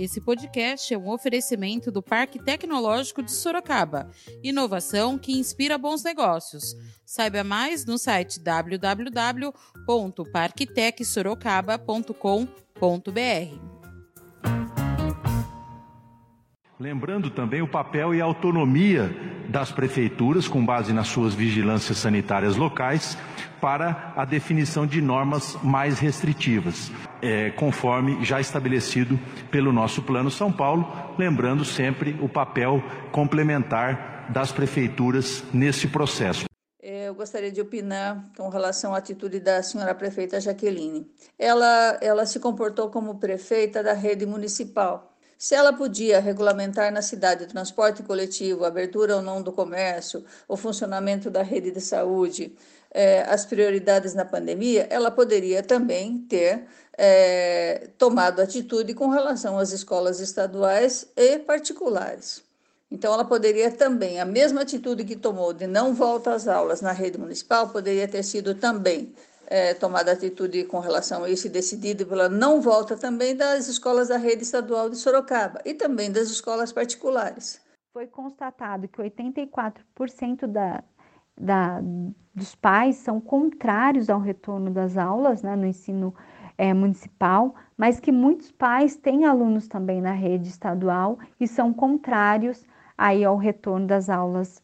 Esse podcast é um oferecimento do Parque Tecnológico de Sorocaba. Inovação que inspira bons negócios. Saiba mais no site www.parktecsorocaba.com.br. Lembrando também o papel e a autonomia das prefeituras, com base nas suas vigilâncias sanitárias locais, para a definição de normas mais restritivas, é, conforme já estabelecido pelo nosso Plano São Paulo, lembrando sempre o papel complementar das prefeituras nesse processo. É, eu gostaria de opinar com relação à atitude da senhora prefeita Jaqueline. Ela, ela se comportou como prefeita da rede municipal se ela podia regulamentar na cidade o transporte coletivo, a abertura ou não do comércio, o funcionamento da rede de saúde, eh, as prioridades na pandemia, ela poderia também ter eh, tomado atitude com relação às escolas estaduais e particulares. Então, ela poderia também, a mesma atitude que tomou de não volta às aulas na rede municipal, poderia ter sido também é, tomado atitude com relação a isso e decidido pela não volta também das escolas da rede estadual de Sorocaba e também das escolas particulares. Foi constatado que 84% da, da, dos pais são contrários ao retorno das aulas né, no ensino é, municipal, mas que muitos pais têm alunos também na rede estadual e são contrários aí ao retorno das aulas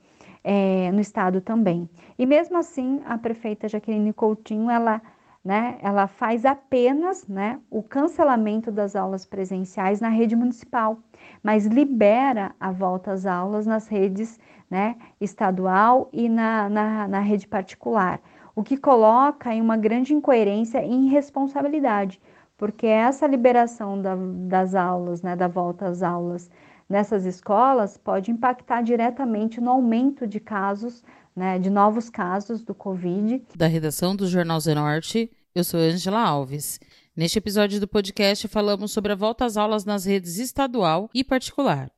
é, no estado também. E mesmo assim, a prefeita Jaqueline Coutinho, ela, né, ela faz apenas né, o cancelamento das aulas presenciais na rede municipal, mas libera a volta às aulas nas redes né, estadual e na, na, na rede particular, o que coloca em uma grande incoerência e irresponsabilidade, porque essa liberação da, das aulas, né, da volta às aulas, nessas escolas pode impactar diretamente no aumento de casos, né, de novos casos do Covid. Da redação do Jornal Zenorte, eu sou Angela Alves. Neste episódio do podcast falamos sobre a volta às aulas nas redes estadual e particular.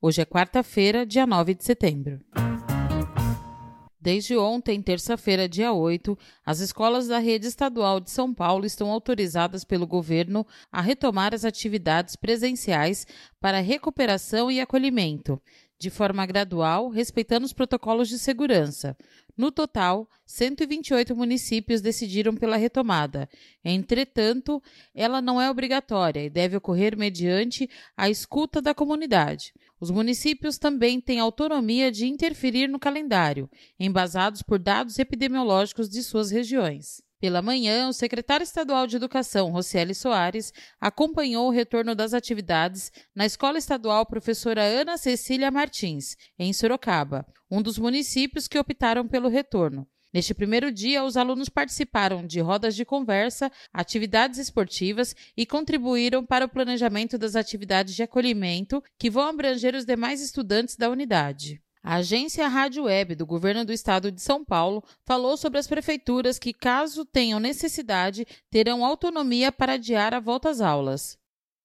Hoje é quarta-feira, dia 9 de setembro. Desde ontem, terça-feira, dia 8, as escolas da rede estadual de São Paulo estão autorizadas pelo governo a retomar as atividades presenciais para recuperação e acolhimento, de forma gradual, respeitando os protocolos de segurança. No total, 128 municípios decidiram pela retomada. Entretanto, ela não é obrigatória e deve ocorrer mediante a escuta da comunidade. Os municípios também têm autonomia de interferir no calendário, embasados por dados epidemiológicos de suas regiões. Pela manhã, o secretário estadual de Educação, Rocieli Soares, acompanhou o retorno das atividades na Escola Estadual Professora Ana Cecília Martins, em Sorocaba, um dos municípios que optaram pelo retorno. Neste primeiro dia, os alunos participaram de rodas de conversa, atividades esportivas e contribuíram para o planejamento das atividades de acolhimento que vão abranger os demais estudantes da unidade. A agência Rádio Web do Governo do Estado de São Paulo falou sobre as prefeituras que, caso tenham necessidade, terão autonomia para adiar a volta às aulas.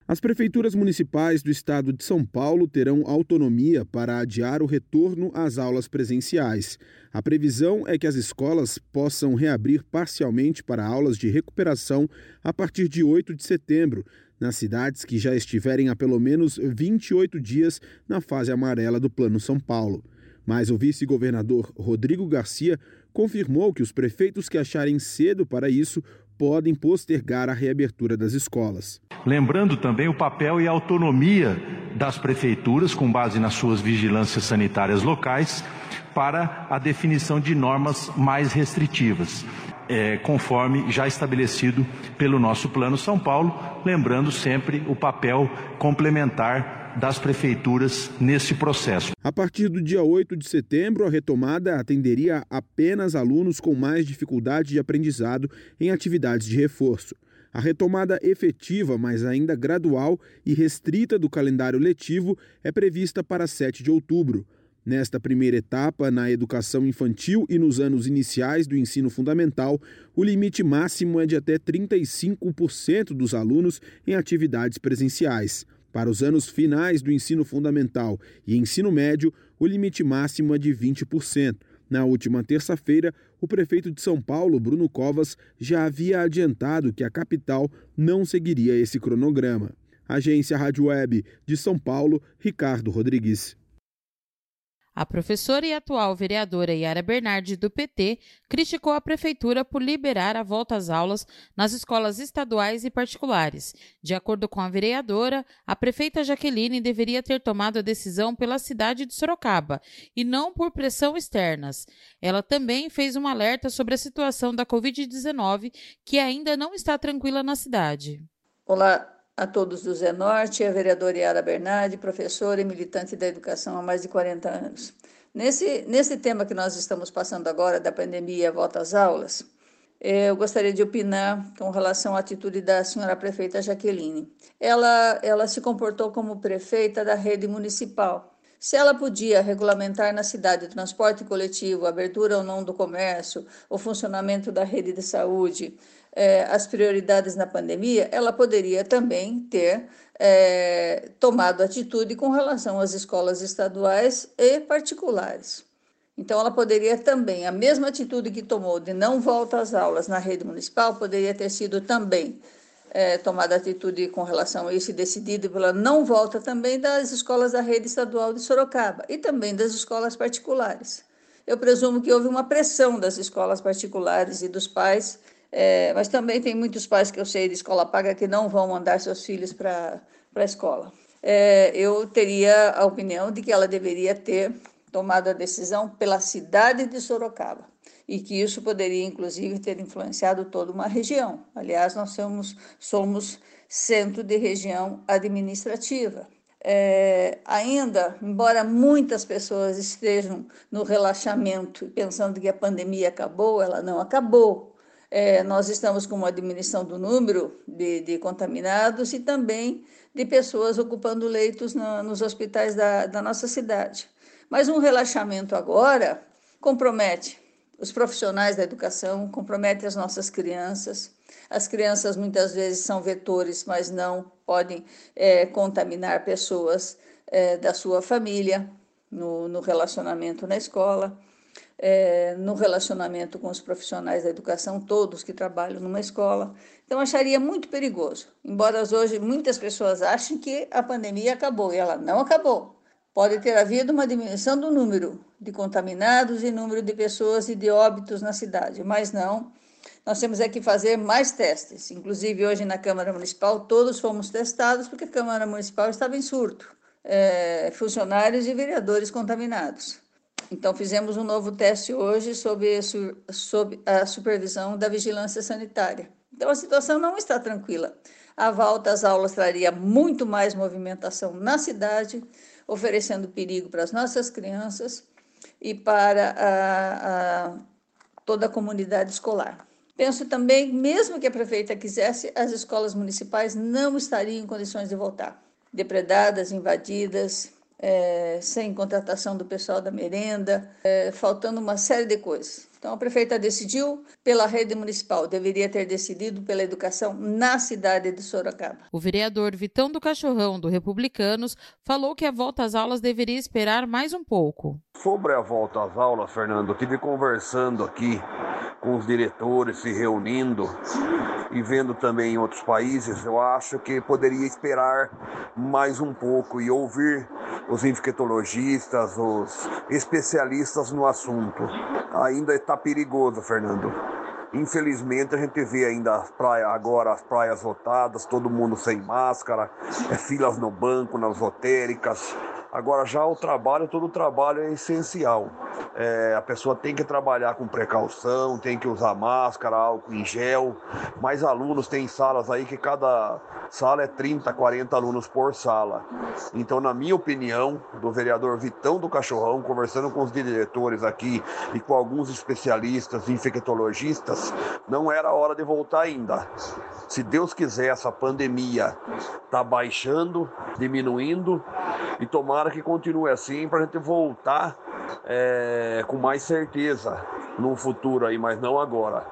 As prefeituras municipais do estado de São Paulo terão autonomia para adiar o retorno às aulas presenciais. A previsão é que as escolas possam reabrir parcialmente para aulas de recuperação a partir de 8 de setembro, nas cidades que já estiverem há pelo menos 28 dias na fase amarela do Plano São Paulo. Mas o vice-governador Rodrigo Garcia confirmou que os prefeitos que acharem cedo para isso podem postergar a reabertura das escolas. Lembrando também o papel e a autonomia das prefeituras, com base nas suas vigilâncias sanitárias locais, para a definição de normas mais restritivas é, conforme já estabelecido pelo nosso Plano São Paulo, lembrando sempre o papel complementar das prefeituras nesse processo. A partir do dia 8 de setembro, a retomada atenderia apenas alunos com mais dificuldade de aprendizado em atividades de reforço. A retomada efetiva, mas ainda gradual e restrita do calendário letivo é prevista para 7 de outubro. Nesta primeira etapa, na educação infantil e nos anos iniciais do ensino fundamental, o limite máximo é de até 35% dos alunos em atividades presenciais. Para os anos finais do ensino fundamental e ensino médio, o limite máximo é de 20%. Na última terça-feira, o prefeito de São Paulo, Bruno Covas, já havia adiantado que a capital não seguiria esse cronograma. Agência Rádio Web de São Paulo, Ricardo Rodrigues. A professora e atual vereadora Yara Bernardi, do PT, criticou a prefeitura por liberar a volta às aulas nas escolas estaduais e particulares. De acordo com a vereadora, a prefeita Jaqueline deveria ter tomado a decisão pela cidade de Sorocaba e não por pressão externas. Ela também fez um alerta sobre a situação da Covid-19, que ainda não está tranquila na cidade. Olá, a todos do Zé Norte, a vereadora Yara Bernardi, professora e militante da educação há mais de 40 anos. Nesse, nesse tema que nós estamos passando agora, da pandemia e volta às aulas, eh, eu gostaria de opinar com relação à atitude da senhora prefeita Jaqueline. Ela, ela se comportou como prefeita da rede municipal. Se ela podia regulamentar na cidade o transporte coletivo, a abertura ou não do comércio, o funcionamento da rede de saúde, é, as prioridades na pandemia, ela poderia também ter é, tomado atitude com relação às escolas estaduais e particulares. Então, ela poderia também, a mesma atitude que tomou de não volta às aulas na rede municipal, poderia ter sido também é, tomada atitude com relação a isso e decidido pela não volta também das escolas da rede estadual de Sorocaba e também das escolas particulares. Eu presumo que houve uma pressão das escolas particulares e dos pais é, mas também tem muitos pais que eu sei de escola paga que não vão mandar seus filhos para a escola. É, eu teria a opinião de que ela deveria ter tomado a decisão pela cidade de Sorocaba e que isso poderia, inclusive, ter influenciado toda uma região. Aliás, nós somos, somos centro de região administrativa. É, ainda, embora muitas pessoas estejam no relaxamento pensando que a pandemia acabou, ela não acabou. É, nós estamos com uma diminuição do número de, de contaminados e também de pessoas ocupando leitos na, nos hospitais da, da nossa cidade. Mas um relaxamento agora compromete os profissionais da educação, compromete as nossas crianças. As crianças muitas vezes são vetores, mas não podem é, contaminar pessoas é, da sua família no, no relacionamento na escola é, no relacionamento com os profissionais da educação, todos que trabalham numa escola. Então, acharia muito perigoso. Embora hoje muitas pessoas achem que a pandemia acabou, e ela não acabou. Pode ter havido uma diminuição do número de contaminados e número de pessoas e de óbitos na cidade, mas não. Nós temos é que fazer mais testes. Inclusive, hoje na Câmara Municipal, todos fomos testados porque a Câmara Municipal estava em surto. É, funcionários e vereadores contaminados. Então, fizemos um novo teste hoje sob, sob a supervisão da vigilância sanitária. Então, a situação não está tranquila. A volta às aulas traria muito mais movimentação na cidade, oferecendo perigo para as nossas crianças e para a, a, toda a comunidade escolar. Penso também, mesmo que a prefeita quisesse, as escolas municipais não estariam em condições de voltar. Depredadas, invadidas, é, sem contratação do pessoal da merenda, é, faltando uma série de coisas. Então, a prefeita decidiu pela rede municipal, deveria ter decidido pela educação na cidade de Sorocaba. O vereador Vitão do Cachorrão, do Republicanos, falou que a volta às aulas deveria esperar mais um pouco. Sobre a volta às aulas, Fernando, eu tive conversando aqui com os diretores, se reunindo e vendo também em outros países, eu acho que poderia esperar mais um pouco e ouvir os infectologistas, os especialistas no assunto. Ainda está perigoso, Fernando. Infelizmente a gente vê ainda as praias, agora as praias lotadas, todo mundo sem máscara, é, filas no banco, nas lotéricas. Agora já o trabalho, todo o trabalho é essencial. É, a pessoa tem que trabalhar com precaução, tem que usar máscara, álcool em gel. Mais alunos, tem salas aí que cada sala é 30, 40 alunos por sala. Então, na minha opinião, do vereador Vitão do Cachorrão, conversando com os diretores aqui e com alguns especialistas infectologistas, não era hora de voltar ainda. Se Deus quiser, essa pandemia está baixando, diminuindo e tomara que continue assim para a gente voltar é, com mais certeza no futuro aí, mas não agora.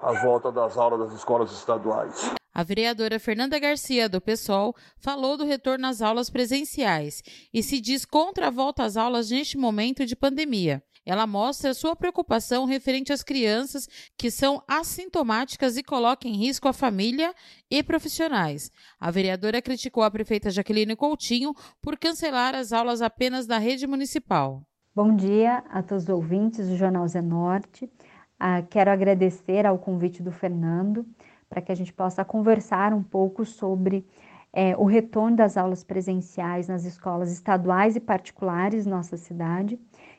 A volta das aulas das escolas estaduais. A vereadora Fernanda Garcia, do PSOL, falou do retorno às aulas presenciais e se diz contra a volta às aulas neste momento de pandemia. Ela mostra sua preocupação referente às crianças que são assintomáticas e colocam em risco a família e profissionais. A vereadora criticou a prefeita Jaqueline Coutinho por cancelar as aulas apenas da rede municipal. Bom dia a todos os ouvintes do Jornal Zenorte. Ah, quero agradecer ao convite do Fernando para que a gente possa conversar um pouco sobre é, o retorno das aulas presenciais nas escolas estaduais e particulares nossa cidade,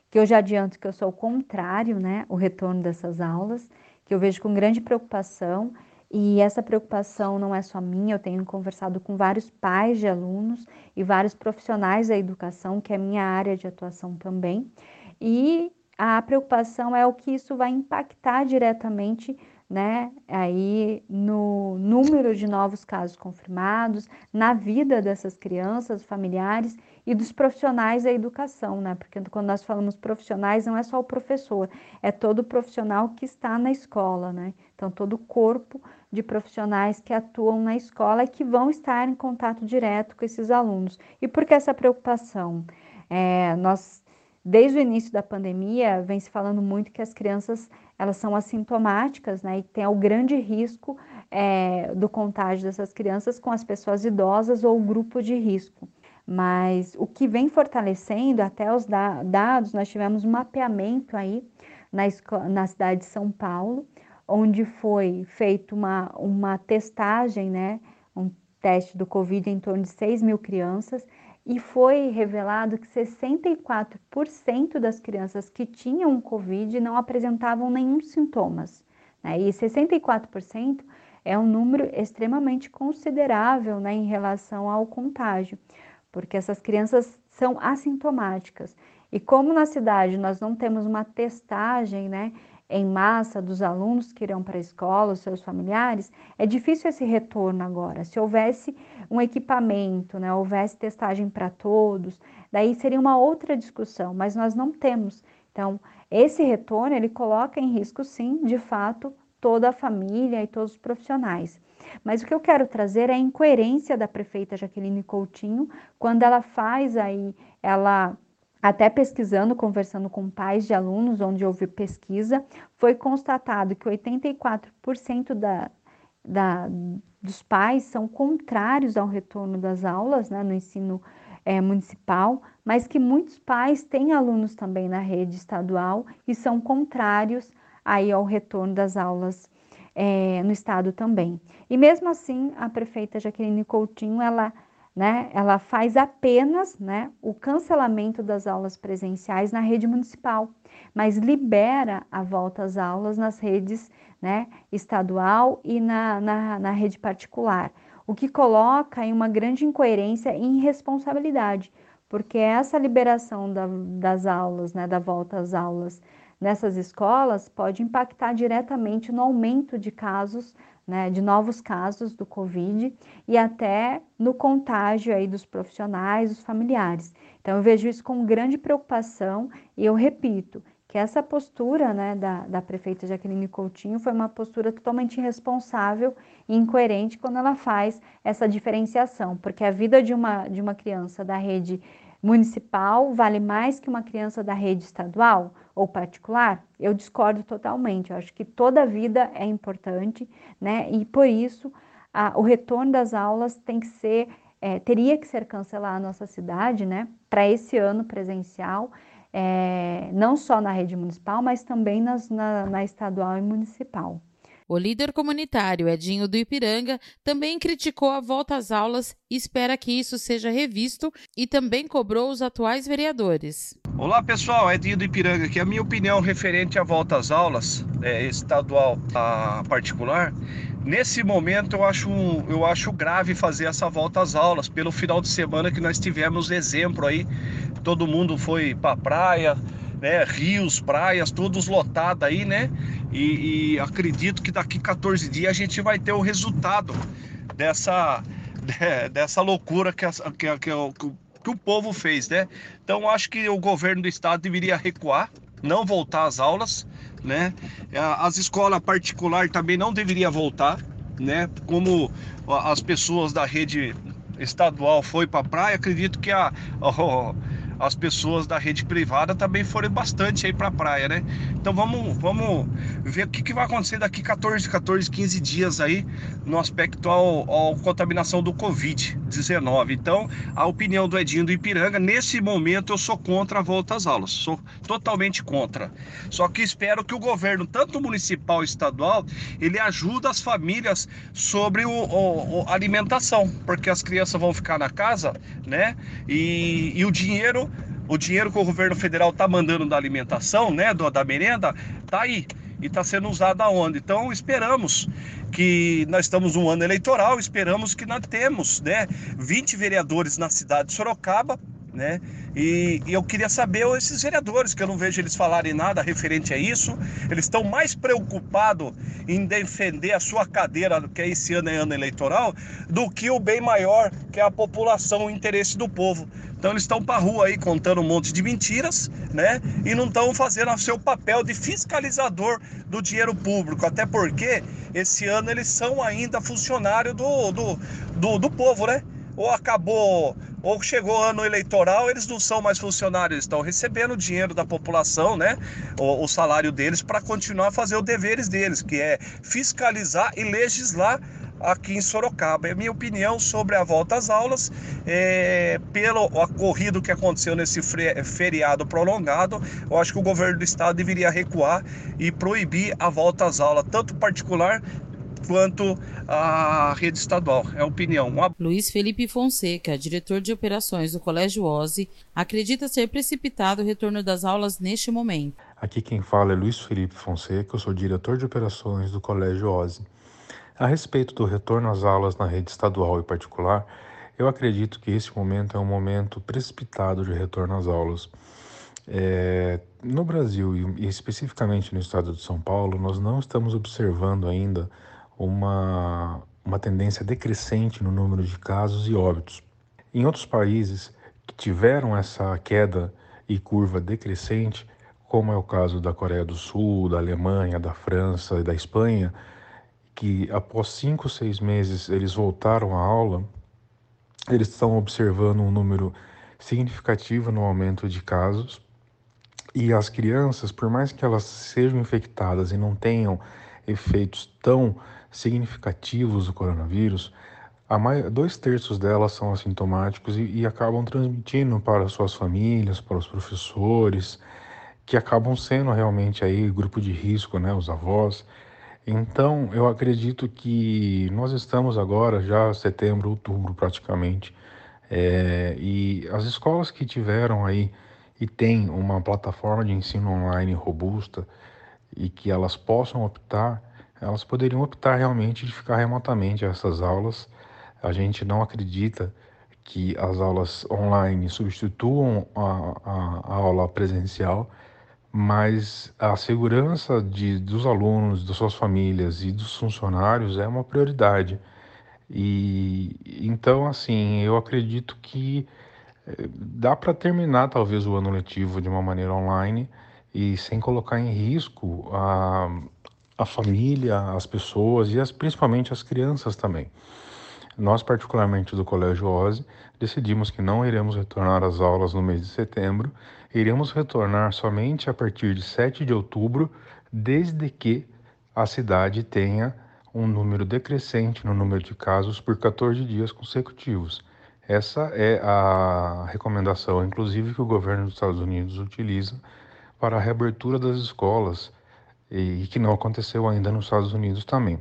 que eu já adianto que eu sou o contrário, né, o retorno dessas aulas, que eu vejo com grande preocupação, e essa preocupação não é só minha, eu tenho conversado com vários pais de alunos e vários profissionais da educação, que é minha área de atuação também, e a preocupação é o que isso vai impactar diretamente né, aí no número de novos casos confirmados, na vida dessas crianças, familiares e dos profissionais da educação, né? Porque quando nós falamos profissionais, não é só o professor, é todo profissional que está na escola, né? Então, todo o corpo de profissionais que atuam na escola e que vão estar em contato direto com esses alunos. E por que essa preocupação? É, nós, desde o início da pandemia, vem se falando muito que as crianças elas são assintomáticas, né, e tem o grande risco é, do contágio dessas crianças com as pessoas idosas ou grupo de risco. Mas o que vem fortalecendo, até os da dados, nós tivemos um mapeamento aí na, na cidade de São Paulo, onde foi feita uma, uma testagem, né, um teste do Covid em torno de 6 mil crianças, e foi revelado que 64% das crianças que tinham Covid não apresentavam nenhum sintomas. Né? E 64% é um número extremamente considerável né, em relação ao contágio, porque essas crianças são assintomáticas. E como na cidade nós não temos uma testagem, né, em massa dos alunos que irão para a escola, os seus familiares, é difícil esse retorno agora. Se houvesse um equipamento, né, houvesse testagem para todos, daí seria uma outra discussão, mas nós não temos. Então, esse retorno ele coloca em risco, sim, de fato, toda a família e todos os profissionais. Mas o que eu quero trazer é a incoerência da prefeita Jaqueline Coutinho quando ela faz aí, ela até pesquisando, conversando com pais de alunos, onde houve pesquisa, foi constatado que 84% da, da, dos pais são contrários ao retorno das aulas né, no ensino é, municipal, mas que muitos pais têm alunos também na rede estadual e são contrários aí ao retorno das aulas é, no estado também. E mesmo assim, a prefeita Jaqueline Coutinho, ela né, ela faz apenas né, o cancelamento das aulas presenciais na rede municipal, mas libera a volta às aulas nas redes né, estadual e na, na, na rede particular, o que coloca em uma grande incoerência e irresponsabilidade, porque essa liberação da, das aulas, né, da volta às aulas nessas escolas pode impactar diretamente no aumento de casos né, de novos casos do Covid e até no contágio aí dos profissionais, dos familiares. Então, eu vejo isso com grande preocupação e eu repito que essa postura né, da, da prefeita Jaqueline Coutinho foi uma postura totalmente irresponsável e incoerente quando ela faz essa diferenciação, porque a vida de uma, de uma criança da rede municipal vale mais que uma criança da rede estadual ou particular? Eu discordo totalmente. Eu acho que toda vida é importante, né? E por isso a, o retorno das aulas tem que ser, é, teria que ser cancelado na nossa cidade, né? Para esse ano presencial, é, não só na rede municipal, mas também nas, na, na estadual e municipal. O líder comunitário Edinho do Ipiranga também criticou a volta às aulas e espera que isso seja revisto e também cobrou os atuais vereadores. Olá pessoal, Edinho do Ipiranga aqui. A minha opinião referente à volta às aulas, é, estadual a particular, nesse momento eu acho, eu acho grave fazer essa volta às aulas, pelo final de semana que nós tivemos exemplo aí, todo mundo foi para a praia, né, rios, praias, todos lotados aí, né? E, e, acredito que daqui 14 dias a gente vai ter o resultado dessa, dessa loucura que, a, que, que, que, o, que o povo fez, né? Então acho que o governo do estado deveria recuar, não voltar às aulas, né? As escolas particulares também não deveriam voltar, né? Como as pessoas da rede estadual foi para a praia, acredito que a, a as pessoas da rede privada também foram bastante aí para a praia, né? Então vamos, vamos ver o que, que vai acontecer daqui 14, 14, 15 dias aí no aspecto ao, ao contaminação do Covid-19. Então, a opinião do Edinho do Ipiranga, nesse momento eu sou contra a volta às aulas, sou totalmente contra. Só que espero que o governo, tanto municipal e estadual, ele ajude as famílias sobre o, o, a alimentação, porque as crianças vão ficar na casa, né? E, e o dinheiro o dinheiro que o governo federal está mandando da alimentação, né, do, da merenda, tá aí e está sendo usado aonde. Então esperamos que nós estamos um ano eleitoral, esperamos que nós temos, né, 20 vereadores na cidade de Sorocaba né? E, e, eu queria saber esses vereadores, que eu não vejo eles falarem nada referente a isso. Eles estão mais preocupados em defender a sua cadeira, que é esse ano é ano eleitoral, do que o bem maior, que é a população, o interesse do povo. Então eles estão para rua aí contando um monte de mentiras, né? E não estão fazendo o seu papel de fiscalizador do dinheiro público. Até porque esse ano eles são ainda funcionários do, do, do, do povo, né? Ou acabou ou chegou ano eleitoral, eles não são mais funcionários, estão recebendo o dinheiro da população, né? O, o salário deles para continuar a fazer os deveres deles, que é fiscalizar e legislar aqui em Sorocaba. É a minha opinião sobre a volta às aulas, é, pelo ocorrido que aconteceu nesse feriado prolongado, eu acho que o governo do estado deveria recuar e proibir a volta às aulas, tanto particular quanto a rede estadual. É a opinião. Luiz Felipe Fonseca, diretor de operações do Colégio OSE, acredita ser precipitado o retorno das aulas neste momento. Aqui quem fala é Luiz Felipe Fonseca, eu sou diretor de operações do Colégio OSE. A respeito do retorno às aulas na rede estadual e particular, eu acredito que esse momento é um momento precipitado de retorno às aulas. É, no Brasil e especificamente no estado de São Paulo, nós não estamos observando ainda uma, uma tendência decrescente no número de casos e óbitos. Em outros países que tiveram essa queda e curva decrescente, como é o caso da Coreia do Sul, da Alemanha, da França e da Espanha, que após cinco, seis meses eles voltaram à aula, eles estão observando um número significativo no aumento de casos e as crianças, por mais que elas sejam infectadas e não tenham efeitos tão significativos do coronavírus, dois terços delas são assintomáticos e, e acabam transmitindo para suas famílias, para os professores, que acabam sendo realmente aí grupo de risco, né, os avós. Então, eu acredito que nós estamos agora já setembro, outubro praticamente, é, e as escolas que tiveram aí e têm uma plataforma de ensino online robusta e que elas possam optar elas poderiam optar realmente de ficar remotamente essas aulas. A gente não acredita que as aulas online substituam a, a, a aula presencial, mas a segurança de, dos alunos, das suas famílias e dos funcionários é uma prioridade. E então, assim, eu acredito que eh, dá para terminar talvez o ano letivo de uma maneira online e sem colocar em risco a a família, as pessoas e as, principalmente as crianças também. Nós, particularmente do Colégio OSE, decidimos que não iremos retornar às aulas no mês de setembro, iremos retornar somente a partir de 7 de outubro, desde que a cidade tenha um número decrescente no número de casos por 14 dias consecutivos. Essa é a recomendação, inclusive, que o governo dos Estados Unidos utiliza para a reabertura das escolas e que não aconteceu ainda nos Estados Unidos também.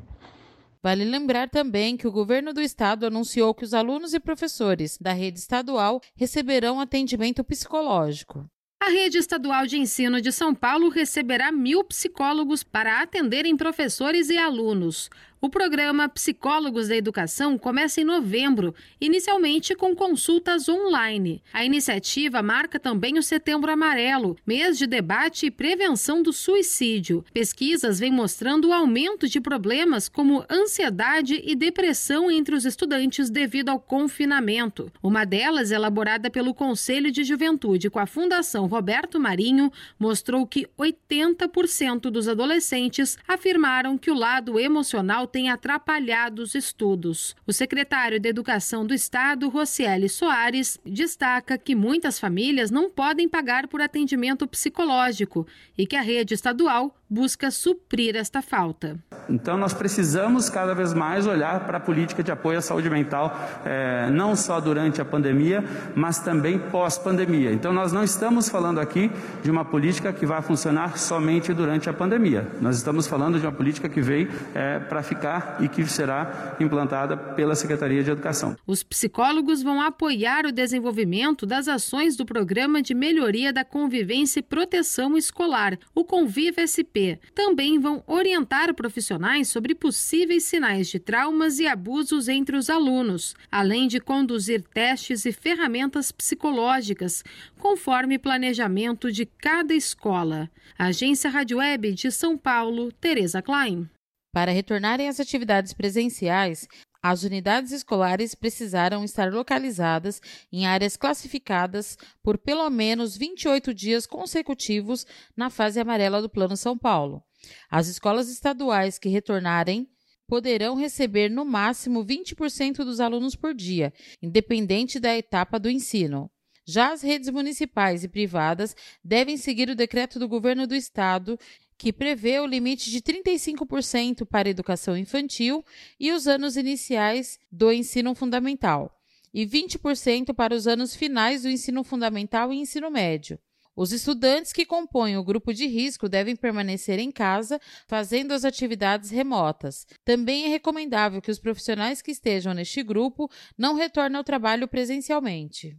Vale lembrar também que o governo do estado anunciou que os alunos e professores da rede estadual receberão atendimento psicológico. A rede estadual de ensino de São Paulo receberá mil psicólogos para atenderem professores e alunos. O programa Psicólogos da Educação começa em novembro, inicialmente com consultas online. A iniciativa marca também o Setembro Amarelo, mês de debate e prevenção do suicídio. Pesquisas vêm mostrando o aumento de problemas como ansiedade e depressão entre os estudantes devido ao confinamento. Uma delas, elaborada pelo Conselho de Juventude com a Fundação Roberto Marinho, mostrou que 80% dos adolescentes afirmaram que o lado emocional tem atrapalhado os estudos. O secretário de Educação do Estado, Rocieli Soares, destaca que muitas famílias não podem pagar por atendimento psicológico e que a rede estadual busca suprir esta falta. Então, nós precisamos cada vez mais olhar para a política de apoio à saúde mental, é, não só durante a pandemia, mas também pós-pandemia. Então, nós não estamos falando aqui de uma política que vai funcionar somente durante a pandemia. Nós estamos falando de uma política que veio é, para ficar e que será implantada pela Secretaria de Educação. Os psicólogos vão apoiar o desenvolvimento das ações do Programa de Melhoria da Convivência e Proteção Escolar, o Convive SP também vão orientar profissionais sobre possíveis sinais de traumas e abusos entre os alunos, além de conduzir testes e ferramentas psicológicas, conforme planejamento de cada escola. Agência Rádio Web de São Paulo, Tereza Klein. Para retornarem às atividades presenciais, as unidades escolares precisaram estar localizadas em áreas classificadas por pelo menos 28 dias consecutivos na fase amarela do Plano São Paulo. As escolas estaduais que retornarem poderão receber no máximo 20% dos alunos por dia, independente da etapa do ensino. Já as redes municipais e privadas devem seguir o decreto do governo do estado que prevê o limite de 35% para a educação infantil e os anos iniciais do ensino fundamental, e 20% para os anos finais do ensino fundamental e ensino médio. Os estudantes que compõem o grupo de risco devem permanecer em casa, fazendo as atividades remotas. Também é recomendável que os profissionais que estejam neste grupo não retornem ao trabalho presencialmente.